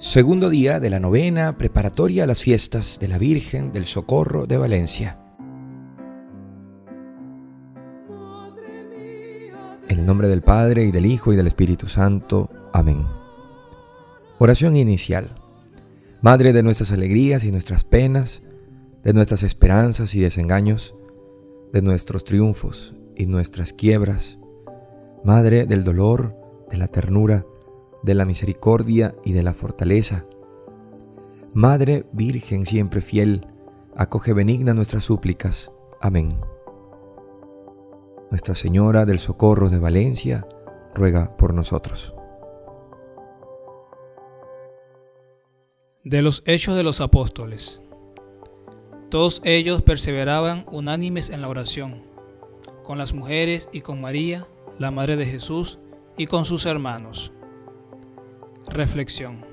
Segundo día de la novena preparatoria a las fiestas de la Virgen del Socorro de Valencia. En el nombre del Padre y del Hijo y del Espíritu Santo. Amén. Oración inicial. Madre de nuestras alegrías y nuestras penas, de nuestras esperanzas y desengaños, de nuestros triunfos y nuestras quiebras. Madre del dolor, de la ternura, de la misericordia y de la fortaleza. Madre Virgen siempre fiel, acoge benigna nuestras súplicas. Amén. Nuestra Señora del Socorro de Valencia, ruega por nosotros. De los Hechos de los Apóstoles. Todos ellos perseveraban unánimes en la oración, con las mujeres y con María, la Madre de Jesús, y con sus hermanos. Reflexión.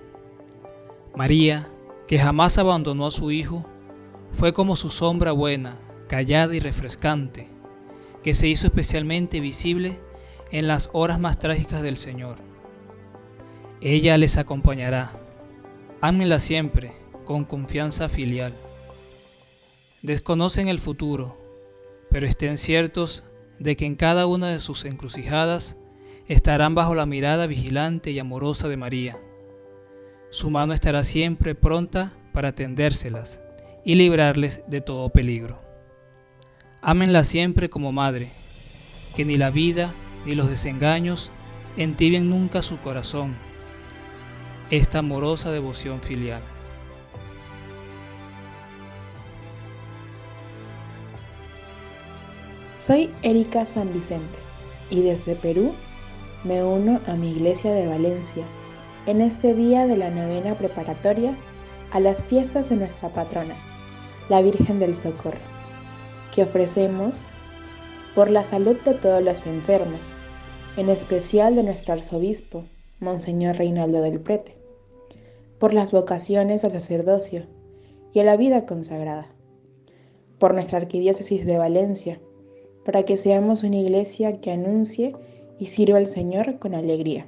María, que jamás abandonó a su Hijo, fue como su sombra buena, callada y refrescante, que se hizo especialmente visible en las horas más trágicas del Señor. Ella les acompañará. Ámenla siempre, con confianza filial. Desconocen el futuro, pero estén ciertos de que en cada una de sus encrucijadas estarán bajo la mirada vigilante y amorosa de María. Su mano estará siempre pronta para atendérselas y librarles de todo peligro. Ámenla siempre como madre, que ni la vida ni los desengaños entibien nunca su corazón, esta amorosa devoción filial. Soy Erika San Vicente y desde Perú me uno a mi iglesia de Valencia en este día de la novena preparatoria a las fiestas de nuestra patrona, la Virgen del Socorro, que ofrecemos por la salud de todos los enfermos, en especial de nuestro arzobispo, Monseñor Reinaldo del Prete, por las vocaciones al sacerdocio y a la vida consagrada, por nuestra arquidiócesis de Valencia, para que seamos una iglesia que anuncie y sirva al Señor con alegría.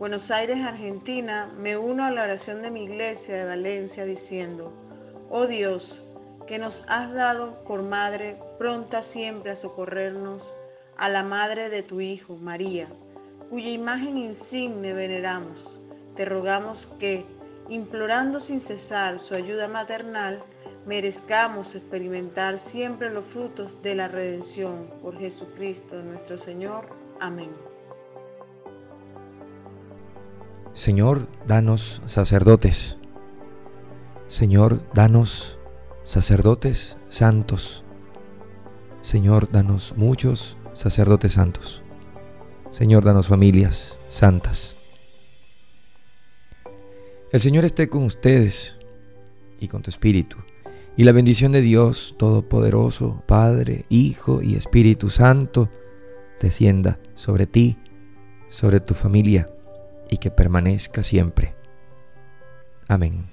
Buenos Aires, Argentina, me uno a la oración de mi iglesia de Valencia diciendo, oh Dios, que nos has dado por madre pronta siempre a socorrernos, a la madre de tu Hijo, María, cuya imagen insigne veneramos, te rogamos que, implorando sin cesar su ayuda maternal, merezcamos experimentar siempre los frutos de la redención por Jesucristo nuestro Señor. Amén. Señor, danos sacerdotes. Señor, danos sacerdotes santos. Señor, danos muchos sacerdotes santos. Señor, danos familias santas. El Señor esté con ustedes y con tu espíritu y la bendición de Dios Todopoderoso, Padre, Hijo y Espíritu Santo, descienda sobre ti, sobre tu familia y que permanezca siempre. Amén.